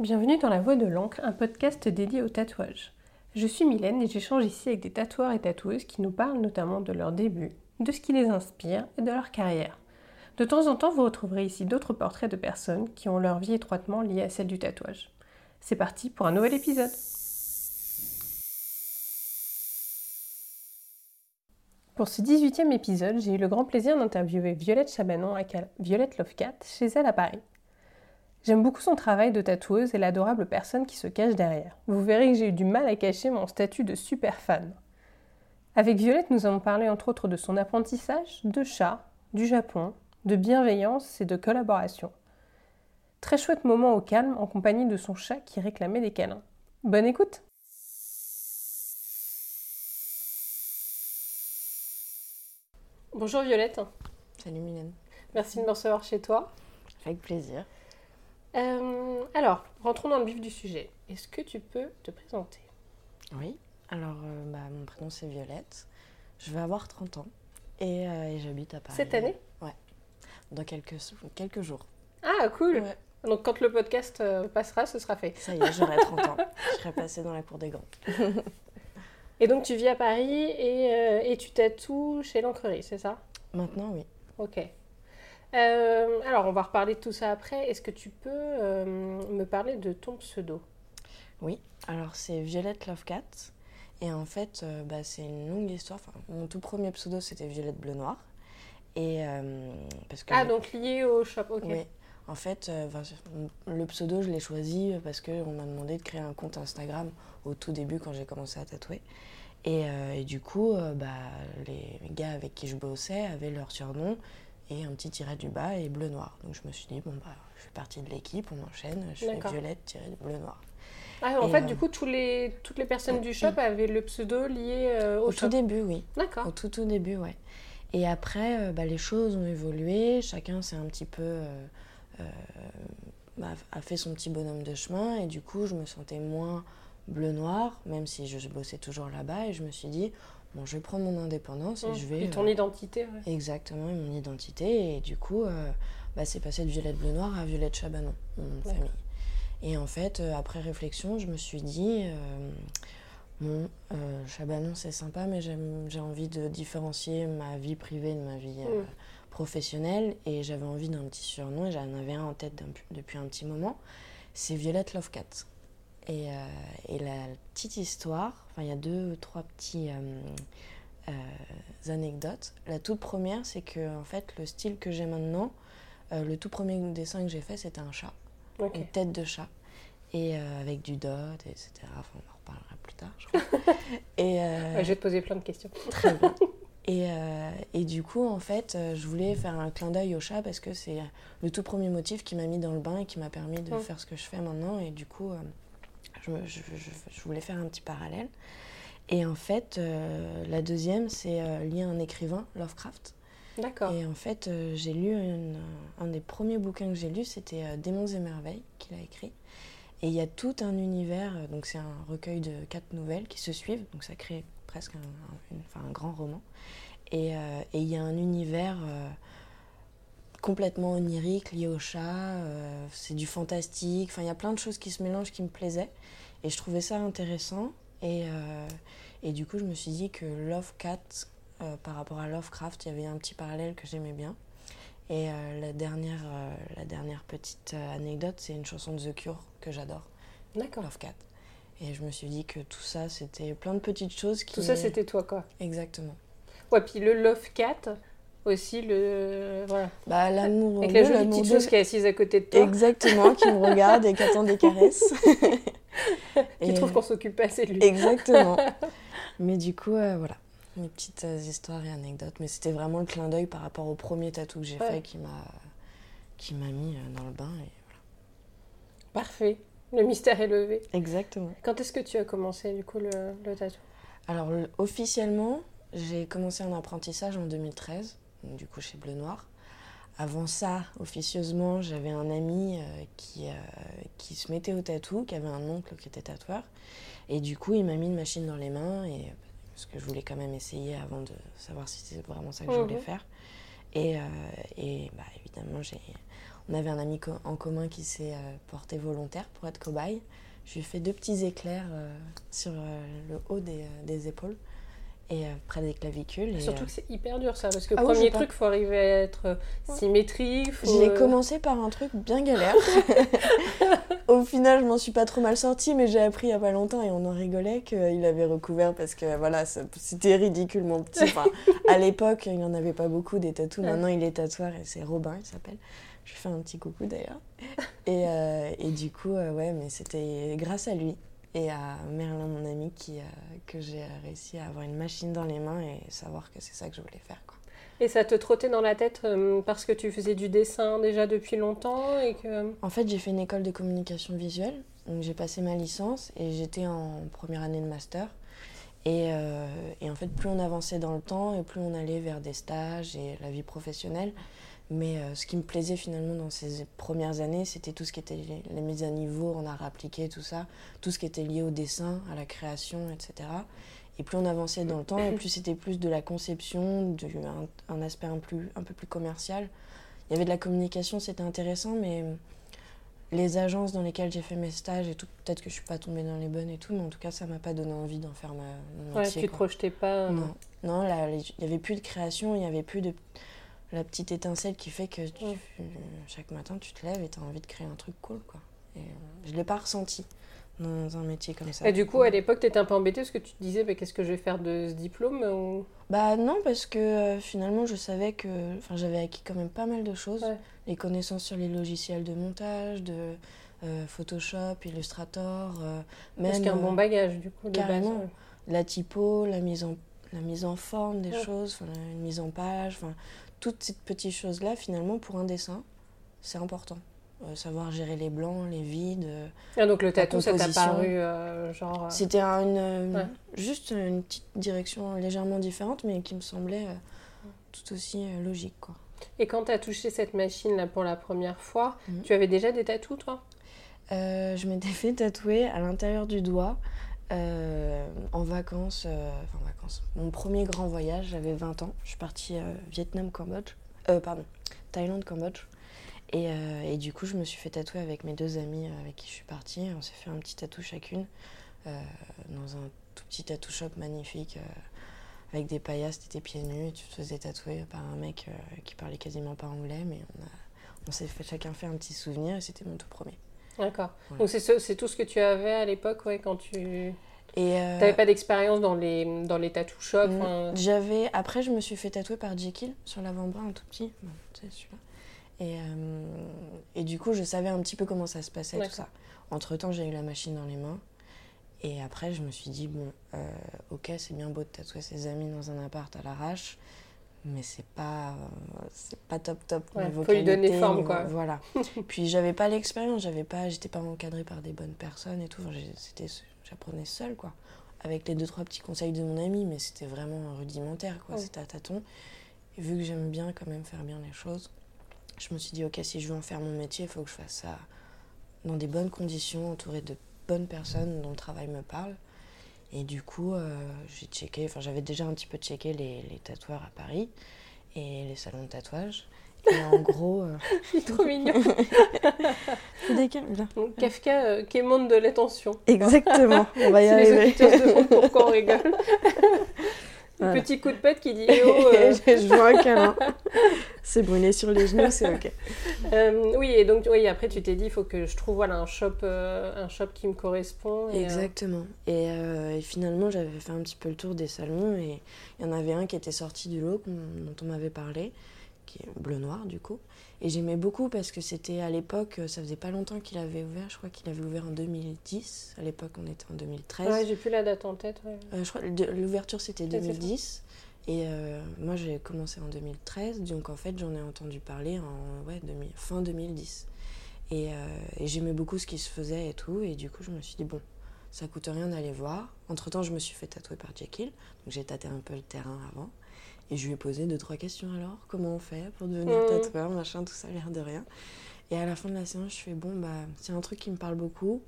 Bienvenue dans La Voix de l'encre, un podcast dédié au tatouage. Je suis Mylène et j'échange ici avec des tatoueurs et tatoueuses qui nous parlent notamment de leur début, de ce qui les inspire et de leur carrière. De temps en temps, vous retrouverez ici d'autres portraits de personnes qui ont leur vie étroitement liée à celle du tatouage. C'est parti pour un nouvel épisode. Pour ce 18e épisode, j'ai eu le grand plaisir d'interviewer Violette Chabanon, à Violette Lovecat, chez elle à Paris. J'aime beaucoup son travail de tatoueuse et l'adorable personne qui se cache derrière. Vous verrez que j'ai eu du mal à cacher mon statut de super fan. Avec Violette, nous avons parlé entre autres de son apprentissage, de chat, du Japon, de bienveillance et de collaboration. Très chouette moment au calme en compagnie de son chat qui réclamait des câlins. Bonne écoute Bonjour Violette. Salut Mylène. Merci de me recevoir chez toi. Avec plaisir. Euh, alors, rentrons dans le vif du sujet. Est-ce que tu peux te présenter? Oui, alors euh, bah, mon prénom c'est Violette. Je vais avoir 30 ans et, euh, j'habite à Paris. Cette année? Ouais, dans quelques, quelques jours. Ah, cool Donc quand le podcast passera, ce sera fait. Ça y est, j'aurai 30 ans. Je serai passée dans la cour des grands. et donc tu vis à Paris et, et tu tatoues chez l'encrerie, c'est ça? Maintenant, oui. Ok. Euh, alors, on va reparler de tout ça après. Est-ce que tu peux euh, me parler de ton pseudo? Oui, alors c'est Violette Lovecat. Et en fait, euh, bah, c'est une longue histoire. mon tout premier pseudo, c'était Violette Bleu Noir. Et, parce que ah, donc lié au shop, ok. Oui. En fait, le pseudo, je l'ai choisi parce qu'on m'a demandé de créer un compte Instagram au tout début quand j'ai commencé à tatouer. Et, et du coup, bah, les gars avec qui je bossais avaient leur surnom et un petit tiret du bas et bleu-noir. Donc je me suis dit, bon, bah, je fais partie de l'équipe, on enchaîne, je fais violette tiré bleu-noir. Ah, en fait, euh, du coup, tous les, toutes les personnes du shop avaient le pseudo lié euh, au, au tout début, oui. D'accord. Au tout, tout début, ouais. Et après, euh, bah, les choses ont évolué, chacun s'est un petit peu. Bah, a fait son petit bonhomme de chemin, et du coup, je me sentais moins bleu-noir, même si je bossais toujours là-bas, et je me suis dit, bon, je vais prendre mon indépendance et mmh. je vais. Et ton euh, identité, Exactement, mon identité. Et du coup, euh, bah, c'est passé de Violette Bleu Noir à Violette Chabanon, mon famille. Et en fait, euh, après réflexion, je me suis dit, bon, Chabanon c'est sympa, mais j'ai envie de différencier ma vie privée de ma vie mmh. professionnelle. Et j'avais envie d'un petit surnom, et j'en avais un en tête depuis un petit moment. C'est Violette Lovecat. Et, et, la petite histoire, il y a deux, trois petits euh, euh, anecdotes. La toute première, c'est que en fait, le style que j'ai maintenant, euh, le tout premier dessin que j'ai fait, c'était un chat, une tête de chat, et avec du dot, etc. Enfin, on en reparlera plus tard, je crois. et, je vais te poser plein de questions. Très bien. Et, et, du coup, en fait, je voulais faire un clin d'œil au chat parce que c'est le tout premier motif qui m'a mis dans le bain et qui m'a permis de faire ce que je fais maintenant. Et du coup, je, voulais faire un petit parallèle. Et en fait, euh, la deuxième, c'est euh, lié à un écrivain, Lovecraft. D'accord. Et en fait, euh, j'ai lu un des premiers bouquins que j'ai lu, c'était Démons et merveilles qu'il a écrit. Et il y a tout un univers, donc c'est un recueil de quatre nouvelles qui se suivent, donc ça crée presque un, un grand roman. Et, il y a un univers complètement onirique lié au chat, c'est du fantastique, enfin il y a plein de choses qui se mélangent qui me plaisaient. Et je trouvais ça intéressant. Et, euh, et du coup, je me suis dit que Love Cat, euh, par rapport à Lovecraft, il y avait un petit parallèle que j'aimais bien. Et euh, la, dernière, la dernière petite anecdote, c'est une chanson de The Cure que j'adore. D'accord. Love Cat. Et je me suis dit que tout ça, c'était plein de petites choses qui. Tout ça, c'était toi, quoi. Exactement. Ouais, puis le Love Cat, aussi le voilà. Bah l'amour avec la jolie petite chose qui est assise à côté de toi. Exactement qui me regarde et qui attend des caresses. Qui trouve qu'on s'occupe pas assez de lui. Exactement. Mais du coup euh, voilà. Mes petites euh, histoires et anecdotes. Mais c'était vraiment le clin d'œil par rapport au premier tatou que j'ai fait qui m'a qui m'a mis euh, dans le bain et voilà. Parfait. Le mystère est levé. Exactement. Quand est-ce que tu as commencé du coup le, le tatou? Alors officiellement j'ai commencé un apprentissage en 2013 du coup chez Bleu Noir. Avant ça, officieusement, j'avais un ami euh, qui, euh, qui se mettait au tatou, qui avait un oncle qui était tatoueur. Et du coup, il m'a mis une machine dans les mains, et, parce que je voulais quand même essayer avant de savoir si c'était vraiment ça que je voulais mhm. faire. Et, euh, et bah, évidemment, on avait un ami en commun qui s'est porté volontaire pour être cobaye. Je lui ai fait deux petits éclairs sur le haut des épaules et euh, près des clavicules. Surtout euh, que c'est hyper dur ça, parce que le ah premier truc, il faut arriver à être euh, symétrique. J'ai commencé par un truc bien galère. Au final, je m'en suis pas trop mal sortie, mais j'ai appris il y a pas longtemps et on en rigolait qu'il avait recouvert parce que voilà, c'était ridiculement petit. Enfin, à l'époque, il n'y en avait pas beaucoup des tatous. Maintenant, il est tatoueur et c'est Robin, il s'appelle. Je lui fais un petit coucou d'ailleurs. Et, et, du coup, ouais, mais c'était grâce à lui et à Merlin, mon ami, qui, euh, que j'ai réussi à avoir une machine dans les mains et savoir que c'est ça que je voulais faire. Quoi. Et ça te trottait dans la tête euh, parce que tu faisais du dessin déjà depuis longtemps et que... En fait, j'ai fait une école de communication visuelle, donc j'ai passé ma licence et j'étais en première année de master. Et, euh, et, en fait, plus on avançait dans le temps et plus on allait vers des stages et la vie professionnelle, mais euh, ce qui me plaisait finalement dans ces premières années, c'était tout ce qui était les, mises à niveau en art appliqué, tout ça, tout ce qui était lié au dessin, à la création, etc. Et plus on avançait dans le temps, et plus c'était plus de la conception, de, un, aspect un, plus, un peu plus commercial. Il y avait de la communication, c'était intéressant, mais les agences dans lesquelles j'ai fait mes stages et tout, peut-être que je suis pas tombée dans les bonnes et tout, mais en tout cas, ça m'a pas donné envie d'en faire ma, mon métier. Ouais, tu te projetais pas Non, non il n'y avait plus de création, il n'y avait plus de la petite étincelle qui fait que chaque matin tu te lèves et tu as envie de créer un truc cool. Quoi. Et, euh, je ne l'ai pas ressenti dans un métier comme ça. Et du coup, à l'époque, tu étais un peu embêtée parce que tu te disais bah, qu'est-ce que je vais faire de ce diplôme ou... Bah non, parce que euh, finalement, je savais que j'avais acquis quand même pas mal de choses. Les connaissances sur les logiciels de montage, de euh, Photoshop, Illustrator, même... Parce qu'un bon bagage, du coup, de carrément. La typo, la mise en, la mise en forme des choses, une mise en page, toutes ces petites choses-là, finalement, pour un dessin, c'est important. Euh, savoir gérer les blancs, les vides. Ah, donc le tatou, ça t'a paru euh, genre. Euh, C'était une, juste une petite direction légèrement différente, mais qui me semblait tout aussi logique. Quoi. Et quand tu as touché cette machine là pour la première fois, mhm. tu avais déjà des tatous, toi? Je m'étais fait tatouer à l'intérieur du doigt. En vacances, enfin vacances, mon premier grand voyage, j'avais 20 ans. Je suis partie Vietnam-Cambodge, pardon, Thaïlande-Cambodge. Euh, et, du coup, je me suis fait tatouer avec mes deux amis euh, avec qui je suis partie. On s'est fait un petit tatou chacune euh, dans un tout petit tatou shop magnifique avec des paillasses, t'étais pieds nus et tu te faisais tatouer par un mec qui parlait quasiment pas anglais, mais on, on s'est fait chacun fait un petit souvenir et c'était mon tout premier. D'accord. Donc c'est tout ce que tu avais à l'époque, ouais, quand tu. Et T'avais pas d'expérience dans les dans les tattoo shops J'avais. Après, je me suis fait tatouer par Jekyll sur l'avant-bras, un tout petit. Bon, c'est celui-là. Et, euh, et, du coup, je savais un petit peu comment ça se passait, tout ça. Entre-temps, j'ai eu la machine dans les mains. Et après, je me suis dit, bon, euh, ok, c'est bien beau de tatouer ses amis dans un appart à l'arrache, mais c'est pas, c'est pas top top Il faut lui donner forme, quoi. Voilà. Puis j'avais pas l'expérience, j'avais pas, j'étais pas encadrée par des bonnes personnes et tout. c'était, j'apprenais seule, quoi. Avec les deux, trois petits conseils de mon ami, mais c'était vraiment rudimentaire, quoi. C'était à tâtons. Et vu que j'aime bien quand même faire bien les choses, je me suis dit, ok, si je veux en faire mon métier, il faut que je fasse ça dans des bonnes conditions, entouré de bonnes personnes dont le travail me parle. Et du coup, euh, j'ai checké, enfin j'avais déjà un petit peu checké les, les, tatoueurs à Paris et les salons de tatouage. Et en gros. Euh... C'est trop mignon. Kafka euh, qui monde de l'attention. Exactement, on va y arriver. Les auditeurs se pourquoi on rigole. Petit coup de pète qui dit eh oh, euh. Je vois un câlin. c'est brûlé sur les genoux, c'est ok. Euh, oui, et donc oui, après tu t'es dit il faut que je trouve voilà, un, shop, euh, un shop qui me correspond. Exactement. Et, et, finalement, j'avais fait un petit peu le tour des salons et il y en avait un qui était sorti du lot dont on m'avait parlé, qui est bleu-noir du coup. Et j'aimais beaucoup parce que c'était à l'époque, euh, ça faisait pas longtemps qu'il avait ouvert, je crois qu'il avait ouvert en 2010. À l'époque, on était en 2013. Ouais, j'ai plus la date en tête. Euh, je crois l'ouverture c'était 2010. Et euh, moi j'ai commencé en 2013, donc en fait j'en ai entendu parler en ouais, fin 2010. Et, et j'aimais beaucoup ce qui se faisait et tout, et du coup je me suis dit bon, ça coûte rien d'aller voir. Entre temps je me suis fait tatouer par Jekyll, donc j'ai tâté un peu le terrain avant. Et je lui ai posé deux, trois questions alors. Comment on fait pour devenir mmh. tatoueur, machin, tout ça, l'air de rien. Et à la fin de la séance, je fais bon, bah, c'est un truc qui me parle beaucoup.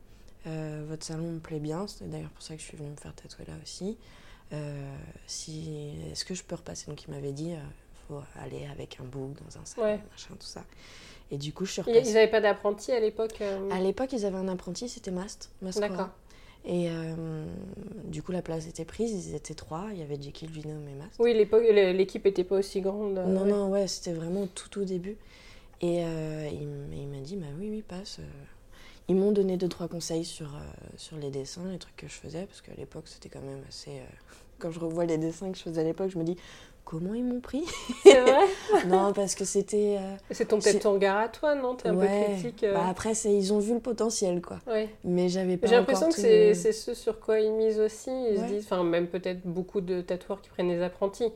Euh, votre salon me plaît bien. C'est d'ailleurs pour ça que je suis venue me faire tatouer là aussi. Euh, si, Est-ce que je peux repasser Donc il m'avait dit, il euh, faut aller avec un bouc dans un Ouais. machin, tout ça. Et du coup, je suis Ils repassée. n'avaient pas d'apprenti à l'époque À l'époque, ils avaient un apprenti, c'était Mast. D'accord. Et euh, du coup, la place était prise, ils étaient trois. Il y avait Jekyll, Venom et Mast. Oui, l'équipe était pas aussi grande. euh, Non, ouais. non, ouais, c'était vraiment tout au début. Et euh, il, m'a dit, bah oui, oui, passe. Ils m'ont donné deux, trois conseils sur, sur les dessins, les trucs que je faisais, parce qu'à l'époque, c'était quand même assez... Quand je revois les dessins que je faisais à l'époque, je me dis, comment ils m'ont pris C'est vrai Non, parce que c'était... euh, C'est ton peut-être ton regard à toi, non? T'es un ouais. peu critique. euh, Bah, après, ils ont vu le potentiel, quoi. ouais. Mais j'avais pas J'ai l'impression que c'est ce sur quoi ils misent aussi. Ils se disent, enfin, même peut-être beaucoup de tatoueurs qui prennent des apprentis.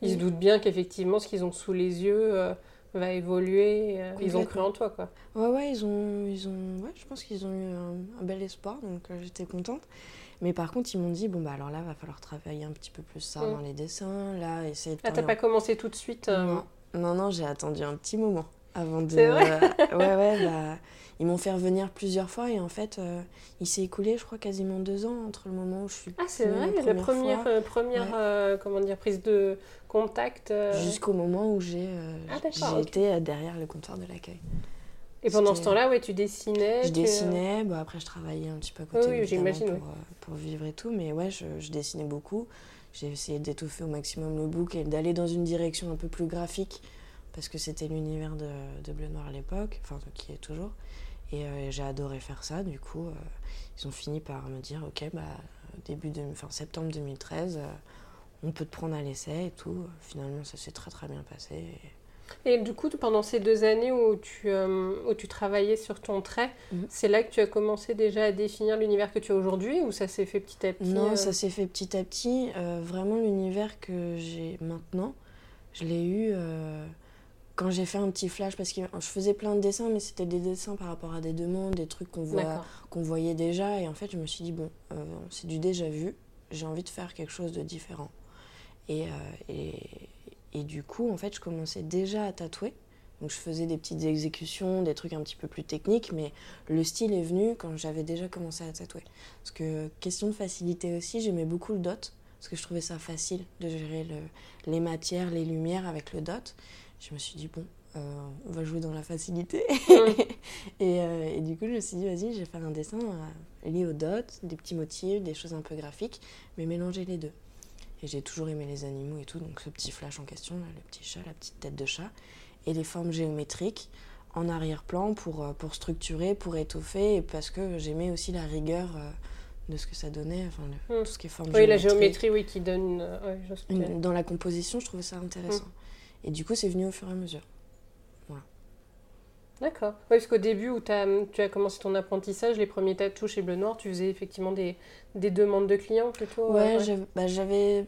Ils se Mm. doutent bien qu'effectivement, ce qu'ils ont sous les yeux euh, va évoluer. euh, ils ont cru en toi, quoi. Ouais, ouais, ils ont, ils ont, ouais, je pense qu'ils ont eu un, un bel espoir, donc euh, j'étais contente. Mais par contre, ils m'ont dit, bon, bah alors là, va falloir travailler un petit peu plus ça Mm. dans les dessins, là, essayer de... Ah, t'as pas commencé tout de suite euh, Non, non, non, j'ai attendu un petit moment avant de... Vrai ouais, ouais, bah, ils m'ont fait revenir plusieurs fois et en fait, euh, il s'est écoulé, je crois, quasiment deux ans entre le moment où je suis Ah, c'est vrai, la première première, euh, première Ouais. euh, comment dire, prise de contact. jusqu'au moment où j'ai Ah, été derrière le comptoir de l'accueil. Et pendant ce temps-là, ouais, tu dessinais. Je tu- dessinais, bon, après je travaillais un petit peu à côté Oui, oui, pour, euh, pour vivre et tout, mais ouais, je, je dessinais beaucoup. J'ai essayé d'étoffer au maximum le book et d'aller dans une direction un peu plus graphique, parce que c'était l'univers de, de Bleu Noir à l'époque, enfin qui est toujours. Et euh, j'ai adoré faire ça, du coup, euh, ils ont fini par me dire, ok, bah, début de, enfin, septembre 2013, euh, on peut te prendre à l'essai et tout. Finalement, ça s'est très très bien passé. et- Et du coup, pendant ces deux années où tu, euh, où tu travaillais sur ton trait, Mhm. c'est là que tu as commencé déjà à définir l'univers que tu as aujourd'hui ou ça s'est fait petit à petit Non, euh, ça s'est fait petit à petit. Euh, vraiment, l'univers que j'ai maintenant, je l'ai eu quand j'ai fait un petit flash. Parce que je faisais plein de dessins, mais c'était des dessins par rapport à des demandes, des trucs qu'on voit, qu'on voyait déjà. Et en fait, je me suis dit, bon, c'est du déjà vu. J'ai envie de faire quelque chose de différent. Et, et, et du coup, en fait, je commençais déjà à tatouer. Donc, je faisais des petites exécutions, des trucs un petit peu plus techniques, mais le style est venu quand j'avais déjà commencé à tatouer. Parce que, question de facilité aussi, j'aimais beaucoup le dot, parce que je trouvais ça facile de gérer le- les matières, les lumières avec le dot. Je me suis dit, bon, euh, on va jouer dans la facilité. et, euh, et du coup, je me suis dit, vas-y, je vais faire un dessin euh, lié au dot, des petits motifs, des choses un peu graphiques, mais mélanger les deux. Et j'ai toujours aimé les animaux et tout, donc ce petit flash en question, là, le petit chat, la petite tête de chat, et les formes géométriques en arrière-plan pour, euh, pour structurer, pour étoffer, et parce que j'aimais aussi la rigueur euh, de ce que ça donnait, enfin, le- Hmm. tout ce qui est forme Oui, la géométrie, oui, qui donne. euh, ouais. Une- Dans la composition, je trouvais ça intéressant. Et du coup, c'est venu au fur et à mesure. D'accord. Oui, parce qu'au début où tu as commencé ton apprentissage, les premiers tatous chez Bleu Noir, tu faisais effectivement des, des demandes de clients plutôt. euh, Ouais, ouais. j'avais- bah, j'avais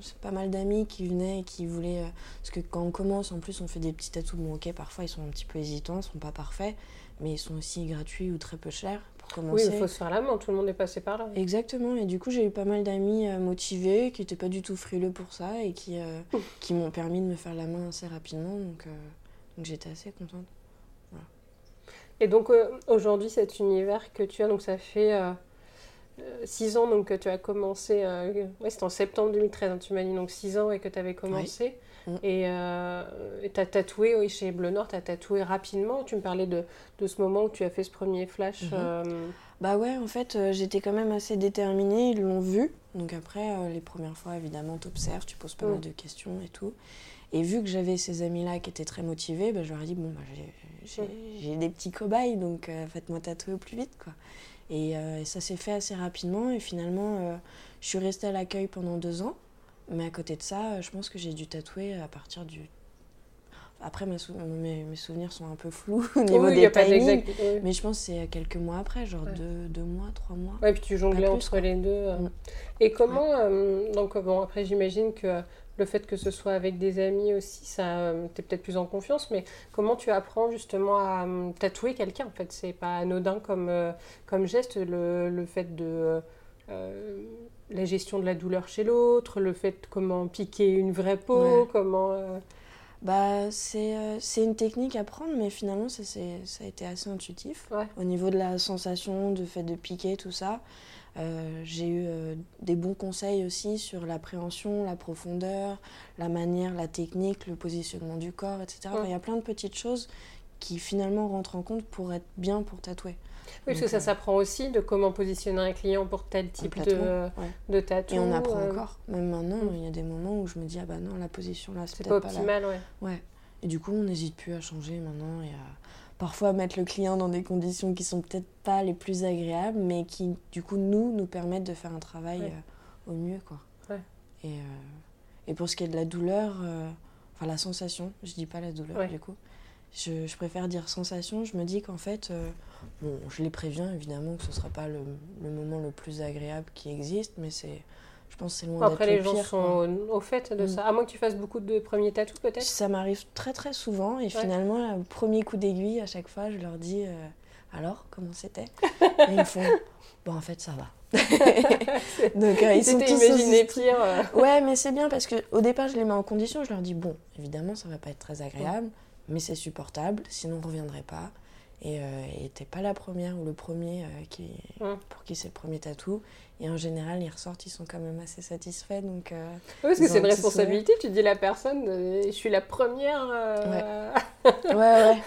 c'est pas mal d'amis qui venaient et qui voulaient. euh, parce que quand on commence, en plus, on fait des petits tatous. Bon, ok, parfois ils sont un petit peu hésitants, ils sont pas parfaits, mais ils sont aussi gratuits ou très peu chers pour Oui, commencer. il faut se faire la main, tout le monde est passé par là. Exactement, et du coup, j'ai eu pas mal d'amis euh, motivés qui n'étaient pas du tout frileux pour ça et qui, euh, qui m'ont permis de me faire la main assez rapidement, donc, donc j'étais assez contente. Et donc euh, aujourd'hui, cet univers que tu as, donc ça fait 6 ans donc, que tu as commencé, euh, ouais, c'était en septembre 2013, hein, tu m'as dit, donc 6 ans et que tu avais commencé. Mm. Et tu as tatoué, oui, chez Bleu Nord, tu as tatoué rapidement. Tu me parlais de, de ce moment où tu as fait ce premier flash. Euh, Bah ouais, en fait, euh, j'étais quand même assez déterminée, ils l'ont vu. Donc après, euh, les premières fois, évidemment, t'observes, tu poses pas Mm. mal de questions et tout. Et vu que j'avais ces amis-là qui étaient très motivés, bah, je leur ai dit, bon, bah, j'ai- des petits cobayes, donc euh, faites-moi tatouer au plus vite, quoi. Et, euh, et ça s'est fait assez rapidement, et finalement, euh, je suis restée à l'accueil pendant deux ans. Mais à côté de ça, je pense que j'ai dû tatouer à partir du... Après, mes, sou- mes, mes souvenirs sont un peu flous au niveau oui, des timings. oui. Mais je pense que c'est quelques mois après, genre Ouais. deux, deux mois, trois mois. Ouais, puis tu jonglais entre quoi. les deux. Mm. Et comment, donc bon, après j'imagine que le fait que ce soit avec des amis aussi, ça, euh, t'es peut-être plus en confiance, mais comment tu apprends justement à euh, tatouer quelqu'un en fait? C'est pas anodin comme, euh, comme geste, le, le fait de euh, la gestion de la douleur chez l'autre, le fait de comment piquer une vraie peau, Ouais. comment... euh, Bah, c'est euh, c'est une technique à prendre, mais finalement, ça, c'est- ça a été assez intuitif. Ouais. Au niveau de la sensation, du fait de piquer, tout ça. Euh, j'ai eu euh, des bons conseils aussi sur l'appréhension, la profondeur, la manière, la technique, le positionnement du corps, etc. Enfin, Il y a plein de petites choses qui finalement rentrent en compte pour être bien pour tatouer. Oui, parce que ça s'apprend aussi de comment positionner un client pour tel type de, de tatou. Et on apprend encore. Même maintenant, mm. il y a des moments où je me dis, ah bah non, la position là, c'est pas optimal, ouais. Ouais. Et du coup, on n'hésite plus à changer maintenant et à parfois mettre le client dans des conditions qui sont peut-être pas les plus agréables, mais qui, du coup, nous, nous permettent de faire un travail euh, au mieux, quoi. Et, euh, et, pour ce qui est de la douleur, euh, enfin la sensation, je dis pas la douleur, du coup, je, je, préfère dire sensation, je me dis qu'en fait, bon, je les préviens évidemment que ce sera pas le, le moment le plus agréable qui existe, mais c'est je pense c'est loin Après, les gens sont au, fait de mm. ça. À moins que tu fasses beaucoup de premiers tatous, peut-être Ça m'arrive très très souvent. Et finalement, le premier coup d'aiguille, à chaque fois, je leur dis euh, Alors, comment c'était? Et ils font Bon, en fait, ça va. Donc, euh, ils sont tous imaginé pire. Euh. Ouais, mais c'est bien parce qu'au départ, je les mets en condition. Je leur dis Bon, évidemment, ça va pas être très agréable, mais c'est supportable. Sinon, on ne reviendrait pas. Et euh, t'es pas la première ou le premier euh, qui, pour qui c'est le premier tatou. Et en général, ils ressortent, ils sont quand même assez satisfaits. Donc, euh, oui, parce que c'est une responsabilité. Tu dis la personne, je suis la première. Ouais, ouais. Ouais,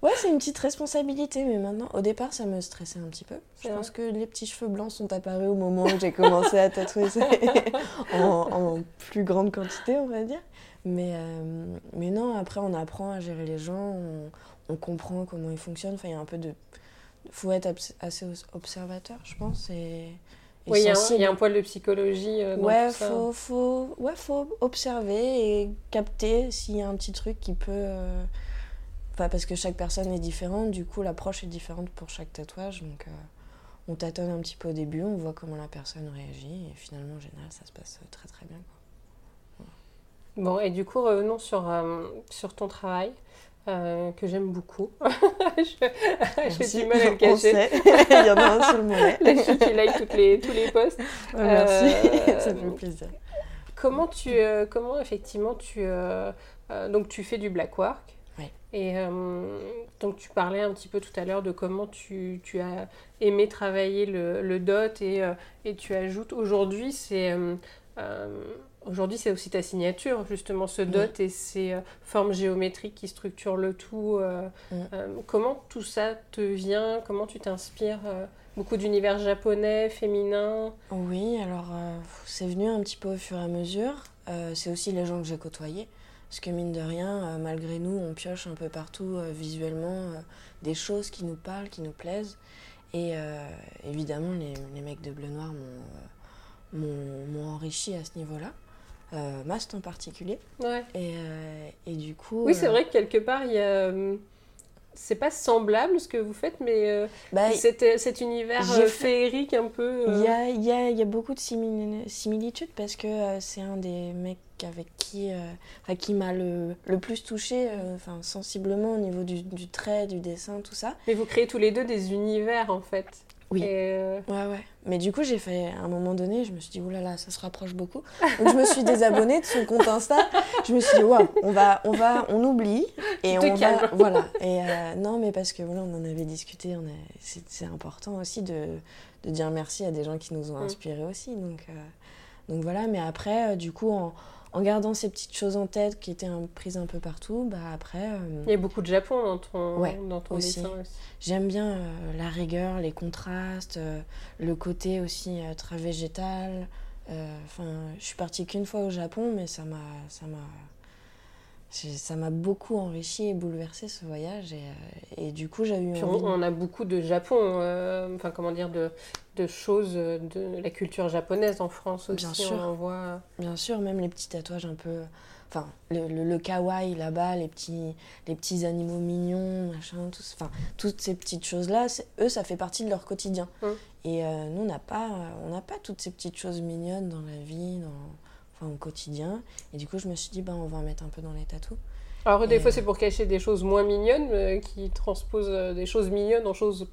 ouais c'est une petite responsabilité. Mais maintenant, au départ, ça me stressait un petit peu. Je pense que les petits cheveux blancs sont apparus au moment où j'ai commencé à tatouer en, en, plus grande quantité, on va dire. Mais, mais non, après, on apprend à gérer les gens. On, on comprend comment ils fonctionnent. Enfin, il y a un peu de. faut être assez observateur, je pense. Et, oui, il y, a un poil de psychologie euh, dans ouais, tout ça. Faut, faut, ouais, faut observer et capter s'il y a un petit truc qui peut. Euh, enfin, parce que chaque personne est différente, du coup, l'approche est différente pour chaque tatouage. Donc, euh, on tâtonne un petit peu au début, on voit comment la personne réagit, et finalement, en général, ça se passe très très bien. Bon, et du coup, revenons sur, sur ton travail. Euh, que j'aime beaucoup. J'ai du mal à le cacher. Il y en a un sur le mollet. tu likes toutes les, tous les posts. merci, euh, ça fait plaisir. Comment, tu, euh, comment effectivement tu, donc tu fais du black work oui. Et donc tu parlais un petit peu tout à l'heure de comment tu, tu, as aimé travailler le, le dot et, et tu ajoutes aujourd'hui c'est Aujourd'hui, c'est aussi ta signature, justement, ce dot et ces euh, formes géométriques qui structurent le tout. Euh, euh, comment tout ça te vient? Comment tu t'inspires Beaucoup d'univers japonais, féminin? Oui, alors c'est venu un petit peu au fur et à mesure. c'est aussi les gens que j'ai côtoyés. Parce que mine de rien, malgré nous, on pioche un peu partout visuellement des choses qui nous parlent, qui nous plaisent. Et évidemment, les, les, mecs de bleu noir m'ont enrichi à ce niveau-là euh, Mast en particulier. Ouais. Et, euh, et, du coup. Oui, c'est euh, vrai que quelque part, il y a. Hum, c'est pas semblable ce que vous faites, mais euh, bah, cet, univers féerique un peu. Il y, a, y, a, y, a, beaucoup de similitudes parce que c'est un des mecs avec qui, qui m'a le, le, plus touché enfin sensiblement au niveau du, du, trait, du dessin, tout ça. Mais vous créez tous les deux des univers en fait. Oui. Euh, ouais, ouais. Mais du coup, j'ai fait, à un moment donné, je me suis dit, oulala, là là, ça se rapproche beaucoup. Donc, je me suis désabonnée de son compte Insta. Je me suis dit, waouh, on va, on va, on oublie. Et on va, voilà. Et euh, non, mais parce que voilà, on en avait discuté, on c'est important aussi de, de, dire merci à des gens qui nous ont mm. inspirés aussi. Donc, euh, donc voilà, mais après, du coup, en, en gardant ces petites choses en tête qui étaient prises un peu partout, bah après... Euh, Il y a beaucoup de Japon dans ton, dans ton dessin aussi. J'aime bien euh, la rigueur, les contrastes, euh, le côté aussi très végétal. Enfin, je suis partie qu'une fois au Japon, mais ça m'a ça m'a beaucoup enrichi et bouleversé ce voyage et, et du coup j'ai eu envie on, a beaucoup de Japon enfin comment dire de, de, choses de la culture japonaise en France aussi bien sûr. on voit. Bien sûr même les petits tatouages un peu enfin le, le, kawaii là-bas les petits les petits animaux mignons machin tout, enfin toutes ces petites choses là eux ça fait partie de leur quotidien. Hum. et euh, nous on n'a pas on n'a pas toutes ces petites choses mignonnes dans la vie dans au quotidien. Et du coup, je me suis dit, bah, on va en mettre un peu dans les tatous. Alors, des fois, c'est pour cacher des choses moins mignonnes, euh, qui transposent euh, des choses mignonnes en choses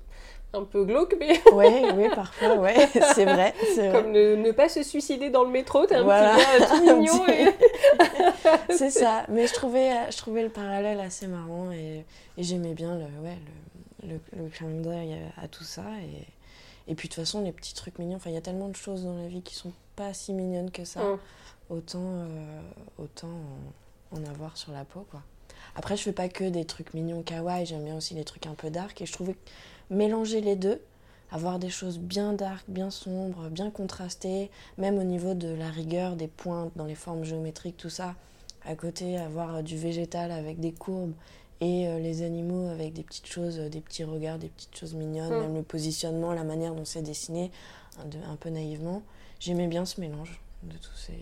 un peu glauques, mais... Oui, oui, parfois, ouais, c'est vrai, Comme ne, pas se suicider dans le métro, t'es un petit gars tout mignon. c'est ça, mais je trouvais, je trouvais le parallèle assez marrant et, et j'aimais bien le, ouais, le, le, le clin d'œil à tout ça. Et, Et puis de toute façon, les petits trucs mignons, enfin, il y a tellement de choses dans la vie qui sont pas si mignonnes que ça. Mm. Autant, euh, autant en, en avoir sur la peau, quoi. Après, je fais pas que des trucs mignons kawaii, j'aime bien aussi les trucs un peu dark. Et je trouvais que mélanger les deux, avoir des choses bien dark, bien sombres, bien contrastées, même au niveau de la rigueur des pointes dans les formes géométriques, tout ça. À côté, avoir du végétal avec des courbes et euh, les animaux avec des petites choses, euh, des petits regards, des petites choses mignonnes, Mm. même le positionnement, la manière dont c'est dessiné, un, de- un peu naïvement. J'aimais bien ce mélange de tous ces.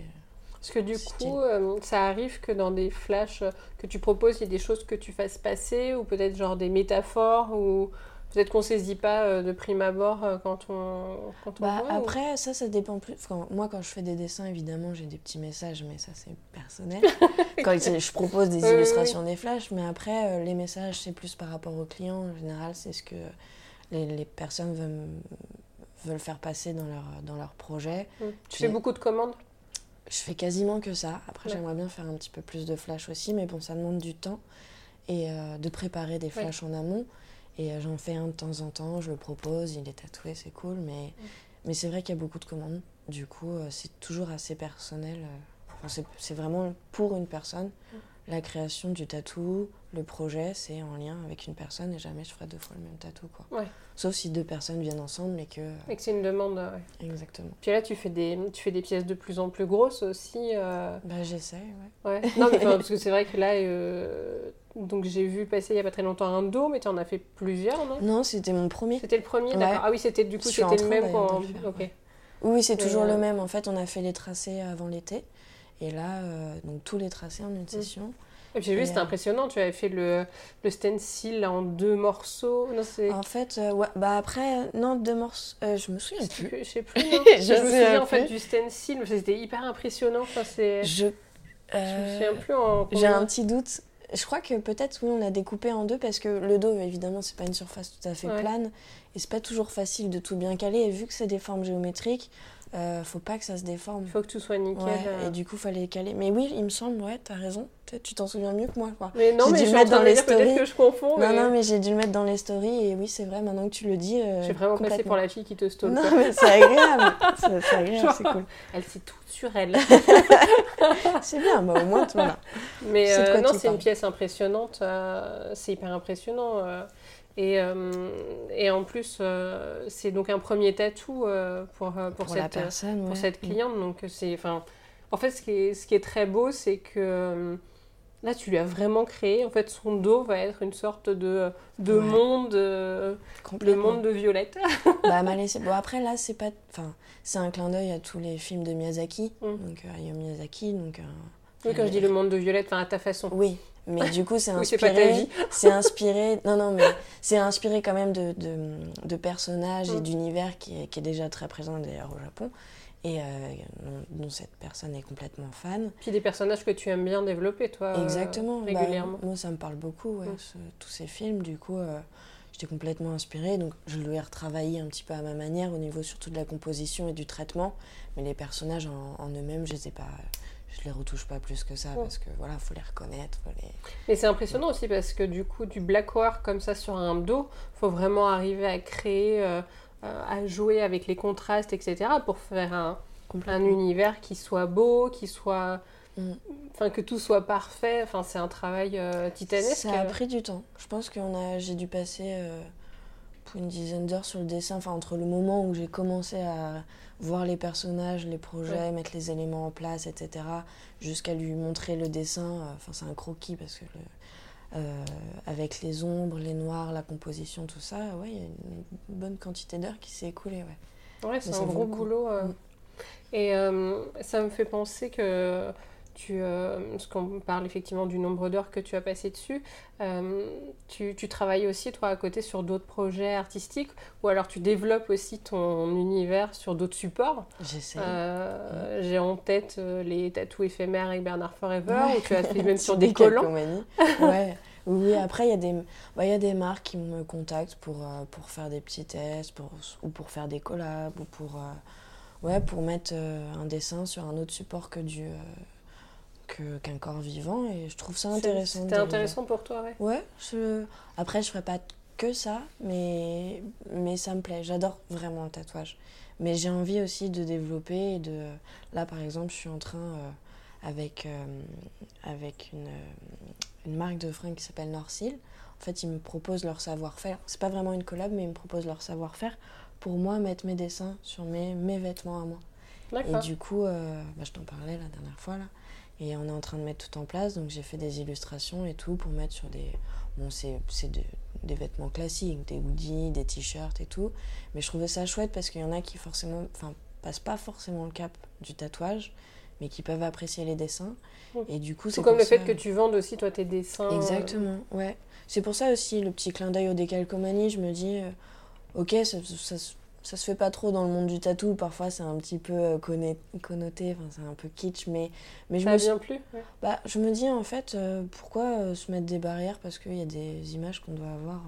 Parce que du coup, euh, ça arrive que dans des flashs euh, que tu proposes, il y ait des choses que tu fasses passer, ou peut-être genre des métaphores, ou peut-être qu'on saisit pas euh, de prime abord quand on, quand on Bah, voit, ou- après, ça, ça dépend plus. Moi, quand je fais des dessins, évidemment, j'ai des petits messages, mais ça, c'est personnel. quand je propose des illustrations, des flashs, mais après, les messages, c'est plus par rapport aux clients. En général, c'est ce que les, les personnes veulent, veulent faire passer dans leur, dans leur projet. Mm. Tu fais beaucoup de commandes? Je fais quasiment que ça. Après, Ouais. j'aimerais bien faire un petit peu plus de flash aussi, mais bon, ça demande du temps et euh, de préparer des flashs en amont. Et euh, j'en fais un de temps en temps, je le propose, il est tatoué, c'est cool, mais, mais c'est vrai qu'il y a beaucoup de commandes. Du coup, euh, c'est toujours assez personnel. Enfin, c'est vraiment pour une personne. La création du tatou, le projet, c'est en lien avec une personne et jamais je ferai deux fois le même tatou. Quoi. Ouais. Sauf si deux personnes viennent ensemble et que. et que c'est une demande. euh, ouais. Exactement. Puis là, tu fais, des, tu fais des pièces de plus en plus grosses aussi. euh, Bah, j'essaie, ouais. Ouais. Non, mais parce que c'est vrai que là, euh, donc j'ai vu passer il y a pas très longtemps un dos, mais tu en as fait plusieurs, non? Non, c'était mon premier. C'était le premier, Ouais. d'accord. Ah oui, c'était du coup c'était le même Ok. ouais. Oui, c'est toujours euh, le même. En fait, on a fait les tracés avant l'été. Et là, euh, donc tous les tracés en une session. Et puis j'ai vu, c'était euh, impressionnant. Tu avais fait le, le stencil en deux morceaux. Non. En fait, euh, ouais, bah après, euh, non, deux morceaux. euh, je me souviens Je plus. plus, je sais plus. Je je me souviens en fait du stencil, que c'était hyper impressionnant. Enfin, c'est... Je, Je me euh, souviens plus en. J'ai un petit doute. Je crois que peut-être, oui, on l'a découpé en deux parce que le dos, évidemment, c'est pas une surface tout à fait Ouais. plane. Et c'est pas toujours facile de tout bien caler. Et vu que c'est des formes géométriques, euh, faut pas que ça se déforme. Il faut que tout soit nickel. Ouais, euh. et du coup, fallait les caler. Mais oui, il me semble, ouais, t'as raison. Peut-être tu t'en souviens mieux que moi, quoi. Mais non, mais dû je le mettre dans les stories. que je confonds. Non, mais non, mais j'ai dû le mettre dans les stories. Et oui, c'est vrai, maintenant que tu le dis. euh, J'ai vraiment passé pour la fille qui te stalk. Non, mais c'est agréable. c'est agréable, c'est cool. Elle sait tout sur elle. C'est bien, bah, au moins, tu vois. Mais euh, non, c'est une pièce impressionnante. c'est hyper impressionnant. Euh, et, et en plus, euh, c'est donc un premier tatou euh, pour, pour, cette, personne, pour ouais. cette cliente. Donc, c'est, enfin, en fait, ce qui est, ce qui est très beau, c'est que là, tu lui as vraiment créé. En fait, son dos va être une sorte de, de Ouais. monde, euh, le monde de Violette. Bah, Bon, après, là, c'est pas. Enfin, c'est un clin d'œil à tous les films de Miyazaki. Mm. Donc, euh, Hayao Miyazaki. Donc, euh, Oui, quand je dis le monde de Violette, enfin, à ta façon. Oui, mais du coup, c'est inspiré. c'est inspiré. Non, non, mais c'est inspiré quand même de, de, de personnages et Mm. d'univers qui est, qui est déjà très présent d'ailleurs au Japon. Et euh, dont, cette personne est complètement fan. Puis des personnages que tu aimes bien développer, toi, euh, Exactement. bah, régulièrement. moi, ça me parle beaucoup, ouais, Mm. ce- tous ces films. Du coup, euh, j'étais complètement inspirée. Donc, je lui ai retravaillé un petit peu à ma manière, au niveau surtout de la composition et du traitement. Mais les personnages en, en eux-mêmes, je les ai pas. Je les retouche pas plus que ça parce que voilà, faut les reconnaître. Faut les... Mais c'est impressionnant aussi parce que du coup, du black work comme ça sur un dos, faut vraiment arriver à créer, euh, euh, à jouer avec les contrastes, etc. pour faire un, univers qui soit beau, qui soit. Mm. Enfin, que tout soit parfait. Enfin, c'est un travail euh, titanesque. Ça a pris du temps. Je pense que a, j'ai dû passer euh, pour une dizaine d'heures sur le dessin, enfin entre le moment où j'ai commencé à voir les personnages, les projets, Ouais. mettre les éléments en place, etc., jusqu'à lui montrer le dessin. euh, Enfin, c'est un croquis parce que le- euh, avec les ombres, les noirs, la composition, tout ça, ouais, il y a une bonne quantité d'heures qui s'est écoulée. Ouais. Ouais, c'est un gros boulot. euh. Mm. Et euh, ça me fait penser que tu, euh, parce qu'on parle effectivement du nombre d'heures que tu as passé dessus, euh, tu, tu travailles aussi toi à côté sur d'autres projets artistiques ou alors tu développes aussi ton univers sur d'autres supports? J'essaie. Euh, J'ai en tête les tatous éphémères avec Bernard Forever Ouais. où tu as fait même sur des collants. ouais. Oui, après, il y, a des- bah, y a des marques qui me contactent pour, euh, pour faire des petits tests pour, ou pour faire des collabs ou pour, euh, ouais, pour mettre euh, un dessin sur un autre support que du, que- qu'un corps vivant. Et je trouve ça intéressant. C'était intéressant pour toi, ouais. Ouais. Je... Après, je ferai pas que ça, mais, mais ça me plaît. J'adore vraiment le tatouage. Mais j'ai envie aussi de développer. de... Là, par exemple, je suis en train, euh, avec, euh, avec une, une, marque de fringues qui s'appelle Norcil, en fait, ils me proposent leur savoir-faire. C'est pas vraiment une collab, mais ils me proposent leur savoir-faire pour moi mettre mes dessins sur mes, mes vêtements à moi. Et du coup, euh, bah, je t'en parlais la dernière fois là. Et on est en train de mettre tout en place. Donc j'ai fait des illustrations et tout pour mettre sur des. Bon, c'est des vêtements classiques, des hoodies, des t-shirts et tout. Mais je trouvais ça chouette parce qu'il y en a qui forcément. Enfin, passent pas forcément le cap du tatouage, mais qui peuvent apprécier les dessins. Et du coup, c'est comme le fait que tu vendes aussi toi tes dessins. Exactement, ouais. C'est pour ça aussi le petit clin d'œil au décalcomanie. Je me dis, euh, ok, ça, ça, ça se fait pas trop dans le monde du tatou. Parfois, c'est un petit peu euh, connoté, enfin, c'est un peu kitsch, mais, mais je ça me vient plus. Bah, je me dis en fait, euh, pourquoi euh, se mettre des barrières parce qu'il y a des images qu'on doit avoir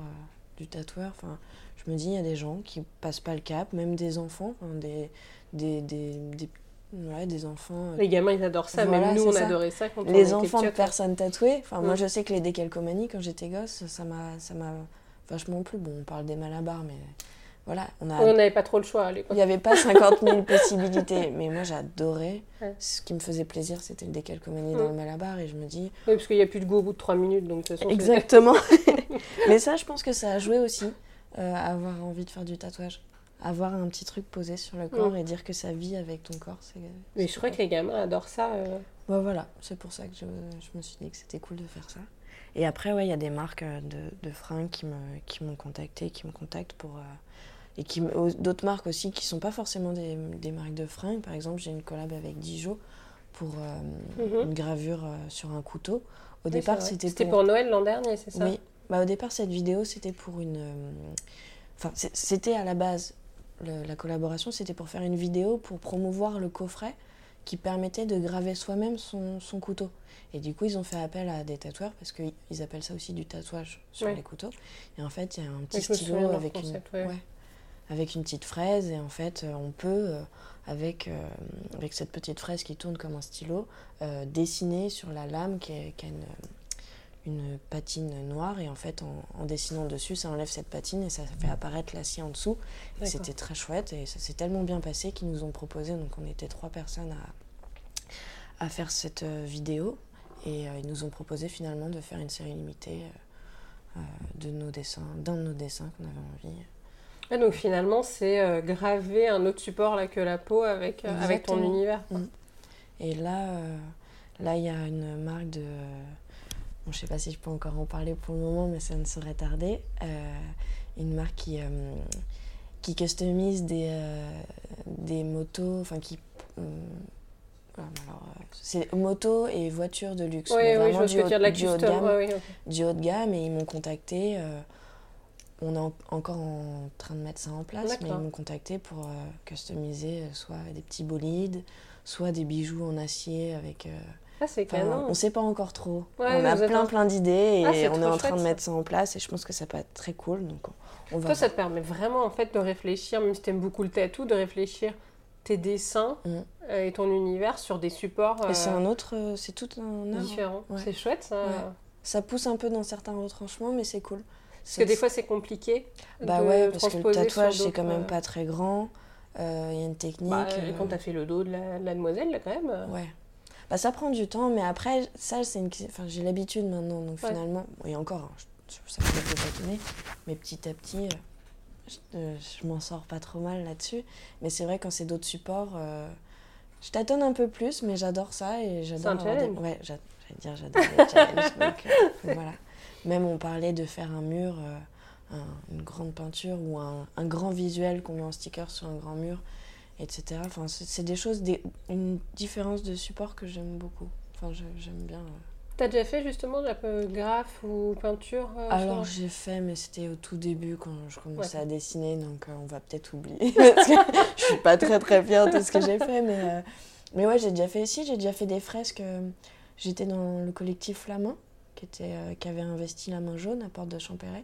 du tatoueur. Enfin, je me dis, il y a des gens qui passent pas le cap, même des enfants, des, des, des, des Ouais, des enfants. Les gamins, ils adorent ça. Même nous, on adorait ça quand les on enfants de personnes tatouées. Enfin, moi, je sais que les décalcomanies, quand j'étais gosse, ça m'a, ça m'a vachement plu. Bon, on parle des malabars, mais voilà, on n'avait pas trop le choix à l'époque. Il n'y avait pas 50 000 possibilités, mais moi j'adorais. Ce qui me faisait plaisir, c'était le décalcomanie dans le malabar, et je me dis. Oui, parce qu'il n'y a plus de goût au bout de 3 minutes, donc de toute façon. Exactement. mais ça, je pense que ça a joué aussi, euh, avoir envie de faire du tatouage. Avoir un petit truc posé sur le corps et dire que ça vit avec ton corps. Mais je crois que les gamins adorent ça. Euh. voilà, c'est pour ça que je, je, me suis dit que c'était cool de faire ça. Et après, ouais, il y a des marques euh, de, de fringues qui m'ont qui contacté, qui me contactent pour et qui d'autres marques aussi qui sont pas forcément des, des, marques de fringues. Par exemple, j'ai une collab avec Dijon pour euh, mhm. une gravure euh, sur un couteau. Au départ, c'était pour... pour... Noël l'an dernier, c'est ça? Oui. Bah, au départ, cette vidéo, c'était pour une. Euh, enfin, c'était à la base la collaboration, c'était pour faire une vidéo pour promouvoir le coffret qui permettait de graver soi-même son, son, couteau. Et du coup, ils ont fait appel à des tatoueurs parce qu'ils appellent ça aussi du tatouage sur les couteaux. Et en fait, il y a un petit stylo avec une avec une petite fraise et en fait euh, on peut euh, avec, euh, avec cette petite fraise qui tourne comme un stylo dessiner sur la lame qui, a une, une, patine noire et en fait en, dessinant dessus ça enlève cette patine et ça fait apparaître l'acier en dessous c'était très chouette et ça s'est tellement bien passé qu'ils nous ont proposé donc on était trois personnes à, à faire cette vidéo et ils nous ont proposé finalement de faire une série limitée de nos dessins d'un de nos dessins qu'on avait envie donc finalement, c'est euh, graver un autre support là, que la peau avec, euh, avec ton univers. Mm. Et là, euh, là, il y a une marque de. Bon, je sais pas si je peux encore en parler pour le moment, mais ça ne saurait tarder. une marque qui, qui customise des, des motos, enfin qui. c'est moto et voiture de luxe. Oui, oui, je veux dire de la du haut de gamme, du haut de gamme et ils m'ont contacté on est encore en train de mettre ça en place, mais ils m'ont contacté pour euh, customiser euh, soit des petits bolides, soit des bijoux en acier avec. Euh, ah, c'est. On sait pas encore trop. on a plein, plein d'idées ah, et on est en train de mettre ça. en place et je pense que ça peut être très cool. Donc on, va Toi, ça te permet vraiment en fait de réfléchir, même si tu aimes beaucoup le tatou, de réfléchir tes dessins mm. et ton univers sur des supports. c'est un autre, c'est tout un art. Différent. C'est chouette ça. Ça pousse un peu dans certains retranchements, mais c'est cool. Parce que des fois, c'est compliqué. Bah ouais, parce que le tatouage, c'est quand même pas très grand. Euh, il y a une technique. Bah, et quand tu as fait le dos de la, demoiselle, là, quand même. Euh. Ouais. Bah, ça prend du temps, mais après, ça, c'est une... enfin, j'ai l'habitude maintenant. Donc finalement, et encore, hein, ça peut patiner, mais petit à petit, euh, je, m'en sors pas trop mal là-dessus. Mais c'est vrai, quand c'est d'autres supports, je tâtonne un peu plus, mais j'adore ça et j'adore. C'est un challenge. Ouais, j'allais dire, j'adore les challenges. donc, voilà. Même on parlait de faire un mur, euh, une grande peinture ou un, grand visuel qu'on met en sticker sur un grand mur, etc. Enfin, c'est des choses, des, une différence de support que j'aime beaucoup. Enfin, j'aime bien. Euh. T'as déjà fait justement de la graphe ou peinture euh, Alors j'ai fait, mais c'était au tout début quand je commençais à dessiner, donc on va peut-être oublier. parce que je suis pas très très fière de ce que j'ai fait, mais, mais ouais, j'ai déjà fait ici, j'ai déjà fait des fresques. J'étais dans le collectif Flamand qui, était, euh, qui avait investi la main jaune à Porte de Champéret.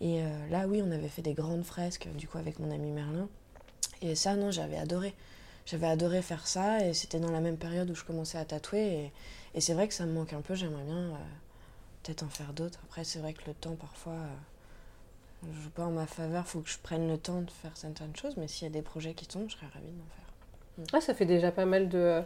Et euh, là, oui, on avait fait des grandes fresques, du coup, avec mon ami Merlin. Et ça, non, j'avais adoré. J'avais adoré faire ça, et c'était dans la même période où je commençais à tatouer. Et, et c'est vrai que ça me manque un peu, j'aimerais bien euh, peut-être en faire d'autres. Après, c'est vrai que le temps, parfois, je joue pas en ma faveur, faut que je prenne le temps de faire certaines choses, mais s'il y a des projets qui tombent, je serais ravie d'en faire. Ah, ça fait déjà pas mal de,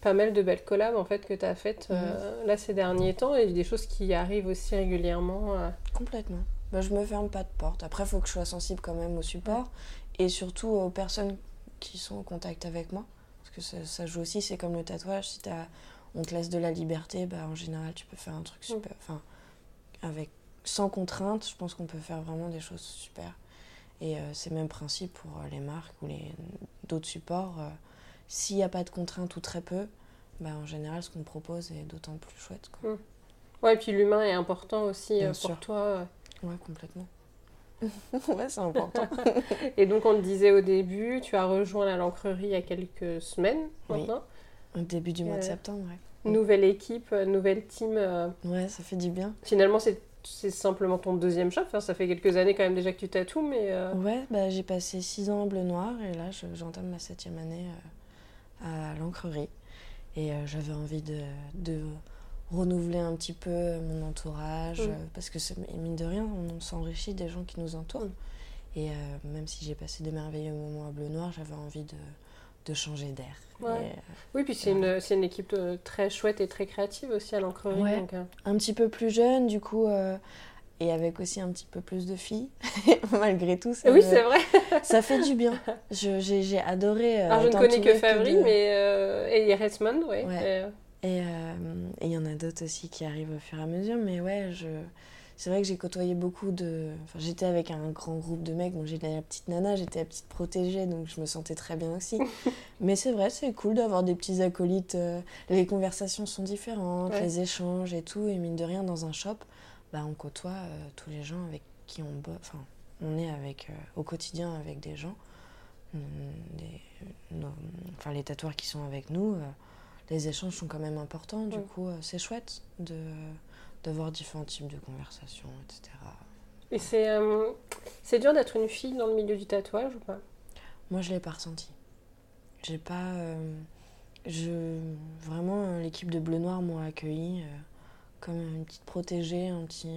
pas mal de belles collabs en fait que tu as faites euh, là ces derniers temps et des choses qui arrivent aussi régulièrement. euh. Complètement. Bah, je me ferme pas de porte. Après, il faut que je sois sensible quand même au support et surtout aux personnes qui sont en contact avec moi. Parce que ça, ça joue aussi, c'est comme le tatouage. Si t'as- on te laisse de la liberté, bah, en général, tu peux faire un truc super. Enfin, avec, sans contrainte, je pense qu'on peut faire vraiment des choses super. Et euh, c'est le même principe pour euh, les marques ou les d'autres supports. euh, S'il n'y a pas de contrainte ou très peu, bah, en général, ce qu'on propose est d'autant plus chouette. Quoi. Ouais, et puis l'humain est important aussi pour sûr. toi. Ouais, complètement. ouais, c'est important. Et donc on le disait au début, tu as rejoint la Lancrerie il y a quelques semaines Oui. maintenant. Au début du mois de Euh, septembre, ouais. Nouvelle équipe, euh, nouvelle team. euh. Ouais, ça fait du bien. Finalement, c'est c'est simplement ton deuxième shop. Enfin, ça fait quelques années quand même déjà que tu tatoues, mais euh, Ouais, bah, j'ai passé six ans en bleu noir et là je- j'entame ma septième année euh, à l'encrerie. Et euh, j'avais envie de, de renouveler un petit peu mon entourage Mm. euh, parce que mine de rien, on s'enrichit des gens qui nous entourent. Et euh, même si j'ai passé de merveilleux moments à bleu noir, j'avais envie de, de changer d'air. Ouais. Euh, oui, puis c'est une, une équipe très chouette et très créative aussi à l'Ancrerie. Ouais. un petit peu plus jeune, du coup, et avec aussi un petit peu plus de filles, malgré tout. Ça Oui, me- c'est vrai. Ça fait du bien. Je- J'ai adoré. Alors, je ne connais que de- mais et Resmond, ouais. Ouais. Euh, Et il y en a d'autres aussi qui arrivent au fur et à mesure. Mais ouais, je... c'est vrai que j'ai côtoyé beaucoup de. Enfin, j'étais avec un grand groupe de mecs. Donc j'étais la petite nana, j'étais la petite protégée, donc je me sentais très bien aussi. mais c'est vrai, c'est cool d'avoir des petits acolytes. euh, Les conversations sont différentes, Ouais. les échanges et tout. Et mine de rien, dans un shop, bah, on côtoie euh, tous les gens avec qui on bosse. Enfin, on est avec, euh, au quotidien avec des gens. Hum, des- nos- enfin, les tatoueurs qui sont avec nous. euh, les échanges sont quand même importants. Du Ouais. coup, euh, c'est chouette de d'avoir différents types de conversations, etc. Et c'est euh, c'est dur d'être une fille dans le milieu du tatouage ou pas? Moi, je l'ai pas ressenti. J'ai pas. euh, je vraiment l'équipe de Bleu Noir m'ont accueilli euh, comme une petite protégée, un petit,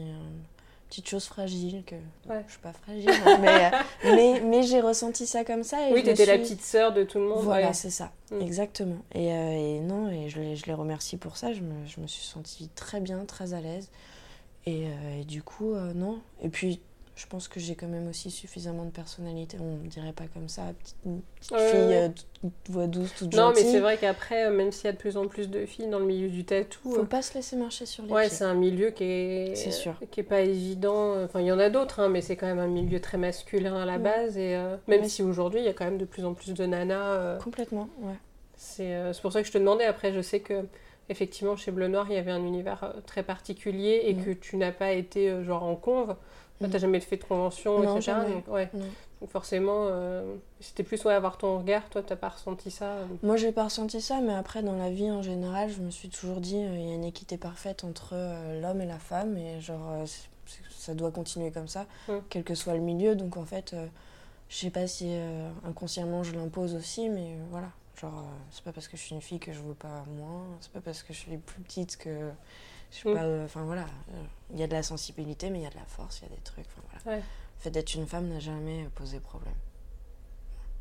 petite chose fragile que Ouais. je suis pas fragile, hein, mais euh, mais, mais j'ai ressenti ça comme ça. Et Oui, t'étais la suis- petite sœur de tout le monde. Voilà, ouais. c'est ça, Mm. exactement. Et, euh, et non, et je les, je les remercie pour ça. Je me, je me suis sentie très bien, très à l'aise. Et, euh, et du coup, euh, non. Et puis, je pense que j'ai quand même aussi suffisamment de personnalité. On ne dirait pas comme ça, petite, petite Ouais, fille, ouais. euh, toute voix douce, toute Non, mais gentille. c'est vrai qu'après, euh, même s'il y a de plus en plus de filles dans le milieu du tatou, Faut euh, pas se laisser marcher sur les ouais, pieds. c'est un milieu qui est, C'est sûr. qui est pas évident. Enfin, il y en a d'autres, hein, mais c'est quand même un milieu très masculin à la Ouais. base. Et euh, même Ouais. si aujourd'hui, il y a quand même de plus en plus de nanas. euh, Complètement, ouais. c'est pour ça que je te demandais. Après, je sais que effectivement, chez Bleu Noir, il y avait un univers très particulier et que tu n'as pas été genre en conve. Tu. T'as jamais fait de convention, Non, etc. jamais. Donc, ouais. Non. Donc forcément, euh, c'était plus ouais, avoir ton regard. Toi, t'as pas ressenti ça. euh. Moi, j'ai pas ressenti ça, mais après, dans la vie en général, je me suis toujours dit euh, il y a une équité parfaite entre l'homme et la femme, et genre, ça doit continuer comme ça, Mm. quel que soit le milieu. Donc, en fait, je sais pas si inconsciemment je l'impose aussi, mais voilà. Genre, c'est pas parce que je suis une fille que je veux pas moins, c'est pas parce que je suis plus petite que. Je sais Mm. pas, euh, enfin voilà, euh, il y a de la sensibilité, mais il y a de la force, il y a des trucs, voilà. Ouais. Le fait d'être une femme n'a jamais posé problème.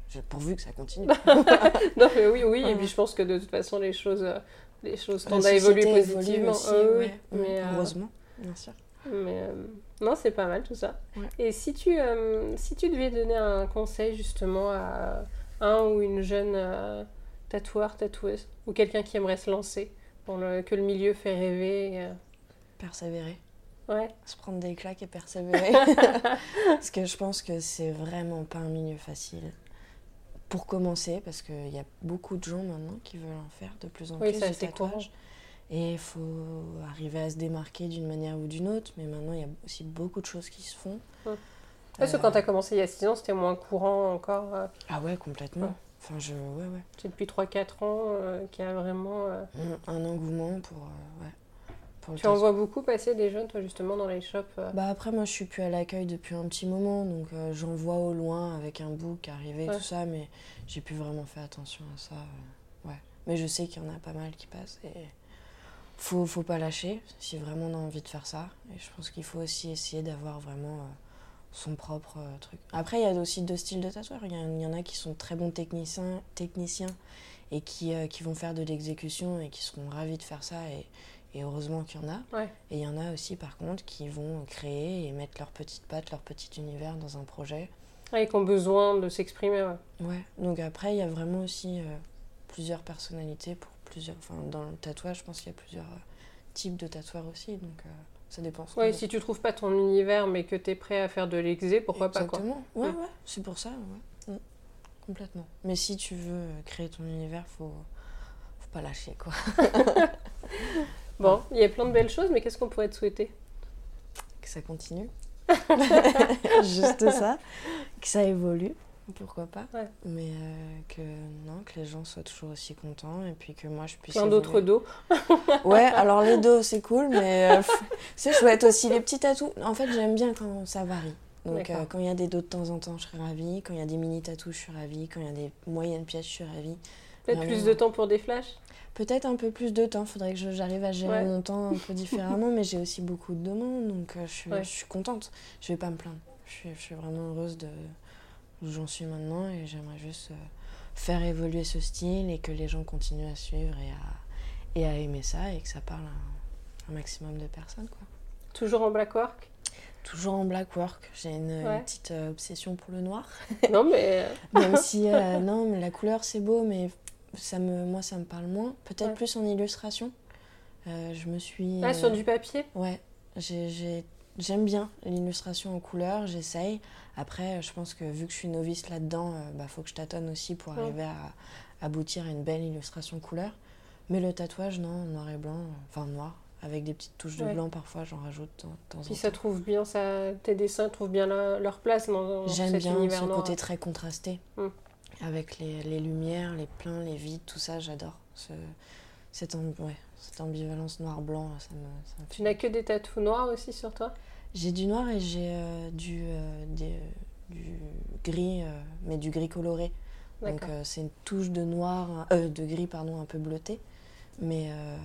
Je- pourvu que ça continue. non, mais oui, oui. Et puis je pense que de toute façon, les choses, euh, les choses tendent à évoluer positivement. aussi, oui, mais, Mm, euh, Heureusement, bien sûr. Mais euh, non, c'est pas mal tout ça. Ouais. Et si tu, euh, si tu devais donner un conseil justement à un ou une jeune euh, tatoueur, tatoueuse, ou quelqu'un qui aimerait se lancer, pour le, que le milieu fait rêver. euh, Persévérer. Ouais, Se prendre des claques et persévérer. parce que je pense que c'est vraiment pas un milieu facile. Pour commencer, parce qu'il y a beaucoup de gens maintenant qui veulent en faire de plus en oui, plus courant. tatouage. Et il faut arriver à se démarquer d'une manière ou d'une autre. Mais maintenant, il y a aussi beaucoup de choses qui se font. Parce que Euh, quand tu as commencé il y a 6 ans, c'était moins courant encore. euh, Ah ouais, complètement. Ouais. Enfin, je... Ouais, ouais. c'est depuis 3-4 ans euh, qu'il y a vraiment. euh, Un, un engouement pour... euh, ouais. pour Tu en vois beaucoup passer des jeunes, toi, justement, dans les shops. Bah après moi je suis plus à l'accueil depuis un petit moment donc j'en vois au loin avec un book arriver Ouais. tout ça mais j'ai plus vraiment fait attention à ça ouais mais je sais qu'il y en a pas mal qui passent et faut faut pas lâcher si vraiment on a envie de faire ça et je pense qu'il faut aussi essayer d'avoir vraiment son propre euh, truc. Après, il y a aussi deux styles de tatoueurs. Il y, y, en a qui sont très bons techniciens, techniciens et qui, euh, qui vont faire de l'exécution et qui seront ravis de faire ça. Et, et heureusement qu'il y en a. Ouais. Et il y en a aussi, par contre, qui vont créer et mettre leur petite patte, leur petit univers dans un projet. Ouais, et qui ont besoin de s'exprimer. Ouais. Ouais. Donc après, il y a vraiment aussi euh, plusieurs personnalités pour plusieurs. Enfin, dans le tatouage, je pense qu'il y a plusieurs euh, types de tatoueurs aussi. Donc ça dépend. Ouais, si tu trouves pas ton univers mais que tu es prêt à faire de l'exé, pourquoi pas quoi. Exactement. Ouais, Ouais. ouais, c'est pour ça. Ouais. Mm. Complètement. Mais si tu veux euh, créer ton univers, faut, faut pas lâcher, quoi. Bon, il y a plein de belles choses, mais qu'est-ce qu'on pourrait te souhaiter? Que ça continue. Juste ça. Que ça évolue, pourquoi pas. Ouais. Mais euh, que non, que les gens soient toujours aussi contents et puis que moi je puisse. Plein d'autres dos. Ouais, alors les dos c'est cool, mais euh, c'est chouette aussi. Les petits tatous, en fait j'aime bien quand ça varie. Donc euh, quand il y a des dos de temps en temps, je serais ravie. Quand il y a des mini tatous, je suis ravie. Quand il y a des moyennes pièces, je suis ravie. Peut-être plus de temps pour des flashs? Peut-être un peu plus de temps, faudrait que j'arrive à gérer Ouais. mon temps un peu différemment, mais j'ai aussi beaucoup de demandes, donc je, suis, Ouais. je suis contente. Je vais pas me plaindre. Je suis, je suis vraiment heureuse de où j'en suis maintenant et j'aimerais juste euh, faire évoluer ce style et que les gens continuent à suivre et à, et à aimer ça et que ça parle à un, un maximum de personnes. Quoi. Toujours en black work Toujours en black work, j'ai une, petite euh, obsession pour le noir. Non, mais. euh, Même si, euh, non, mais la couleur c'est beau, mais ça me, moi ça me parle moins. Peut-être Ouais. plus en illustration. Euh, je me suis. Ah, euh, sur du papier? Ouais, j'ai- j'aime bien l'illustration en couleur, j'essaye. Après, je pense que vu que je suis novice là-dedans, il bah, faut que je tâtonne aussi pour Ouais. arriver à aboutir à une belle illustration couleur. Mais le tatouage, non, noir et blanc, enfin noir, avec des petites touches de Ouais. blanc parfois, j'en rajoute de temps- de temps en Si ça trouve bien, ça, tes dessins trouvent bien la- leur place dans, dans J'aime bien univers ce noir. côté très contrasté, Mm. avec les, les lumières, les pleins, les vides, tout ça, j'adore. Ce- cette, ouais, cette ambivalence noir-blanc, ça me, ça me Tu n'as que des tatous noirs aussi sur toi? J'ai du noir et j'ai euh, du, euh, des- du gris, euh, mais du gris coloré. Donc euh, c'est une touche de noir, euh, de gris pardon, un peu bleuté, mais euh,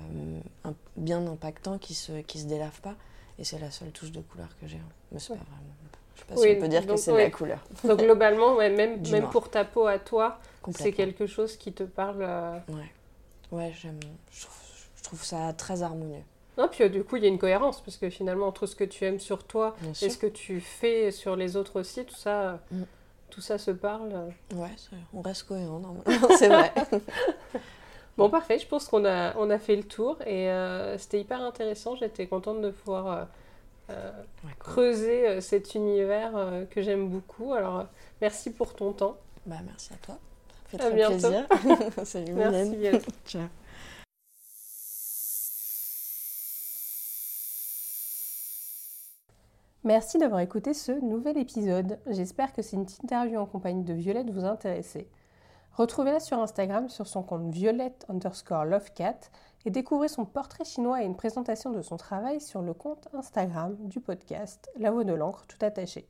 un- bien impactant qui se qui se délave pas. Et c'est la seule touche de couleur que j'ai. Mais c'est Ouais. pas vraiment. Je sais pas Oui, si on peut dire que c'est ouais. la couleur. Donc globalement, ouais, même, Du même noir. pour ta peau à toi, c'est quelque chose qui te parle. euh, Ouais, ouais, j'aime. Je trouve ça très harmonieux. Non, puis euh, du coup, il y a une cohérence, parce que finalement, entre ce que tu aimes sur toi Bien et sûr. ce que tu fais sur les autres aussi, tout ça, Mm. tout ça se parle. euh. Ouais, on reste cohérent normalement. c'est vrai. Bon, parfait, je pense qu'on a, on a fait le tour, et euh, c'était hyper intéressant, j'étais contente de pouvoir euh, creuser cet univers que j'aime beaucoup. Alors, merci pour ton temps. Bah merci à toi. Ça fait À très bientôt. plaisir. Salut Merci. Ciao. Merci d'avoir écouté ce nouvel épisode. J'espère que cette interview en compagnie de Violette vous a intéressé. Retrouvez-la sur Instagram sur son compte violette underscore lovecat et découvrez son portrait chinois et une présentation de son travail sur le compte Instagram du podcast La Voix de l'encre tout attaché.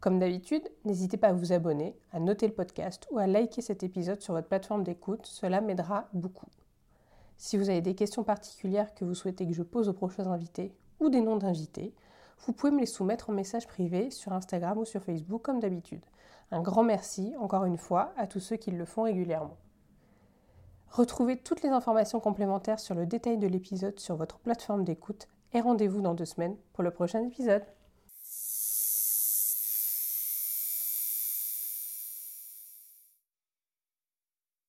Comme d'habitude, n'hésitez pas à vous abonner, à noter le podcast ou à liker cet épisode sur votre plateforme d'écoute, cela m'aidera beaucoup. Si vous avez des questions particulières que vous souhaitez que je pose aux prochains invités ou des noms d'invités, vous pouvez me les soumettre en message privé sur Instagram ou sur Facebook comme d'habitude. Un grand merci, encore une fois, à tous ceux qui le font régulièrement. Retrouvez toutes les informations complémentaires sur le détail de l'épisode sur votre plateforme d'écoute et rendez-vous dans deux semaines pour le prochain épisode.